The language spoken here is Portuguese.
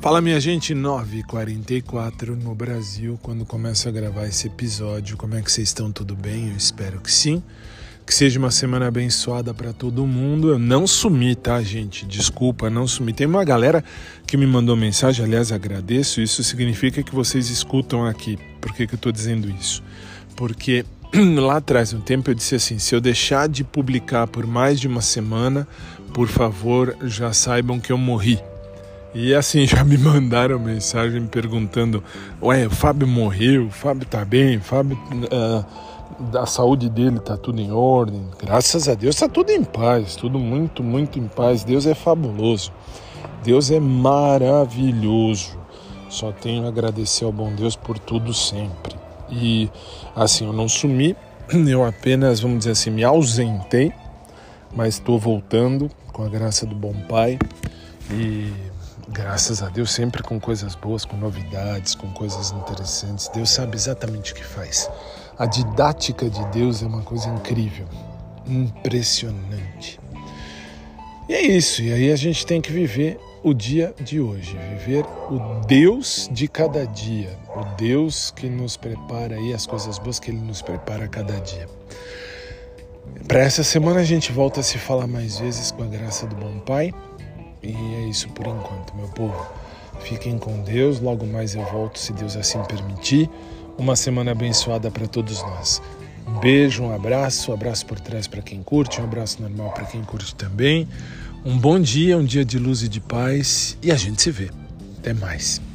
Fala minha gente, 9h44 no Brasil, quando começo a gravar esse episódio. Como é que vocês estão? Tudo bem? Eu espero que sim. Que seja uma semana abençoada para todo mundo. Eu não sumi, tá, gente? Desculpa, não sumi. Tem uma galera que me mandou mensagem, aliás, agradeço. Isso significa que vocês escutam aqui. Por que, que eu tô dizendo isso? Porque lá atrás, um tempo, eu disse assim: se eu deixar de publicar por mais de uma semana, por favor, já saibam que eu morri. E assim, já me mandaram mensagem me perguntando: Ué, o Fábio morreu, o Fábio tá bem, o Fábio. Uh, da saúde dele tá tudo em ordem. Graças a Deus tá tudo em paz, tudo muito, muito em paz. Deus é fabuloso. Deus é maravilhoso. Só tenho a agradecer ao bom Deus por tudo sempre. E assim, eu não sumi, eu apenas, vamos dizer assim, me ausentei, mas estou voltando com a graça do bom Pai. E graças a Deus, sempre com coisas boas, com novidades, com coisas interessantes. Deus sabe exatamente o que faz. A didática de Deus é uma coisa incrível, impressionante. E é isso, e aí a gente tem que viver o dia de hoje, viver o Deus de cada dia, o Deus que nos prepara aí as coisas boas que Ele nos prepara a cada dia. Para essa semana a gente volta a se falar mais vezes com a graça do Bom Pai. E é isso por enquanto, meu povo. Fiquem com Deus, logo mais eu volto, se Deus assim permitir. Uma semana abençoada para todos nós. Um beijo, um abraço, um abraço por trás para quem curte, um abraço normal para quem curte também. Um bom dia, um dia de luz e de paz e a gente se vê. Até mais.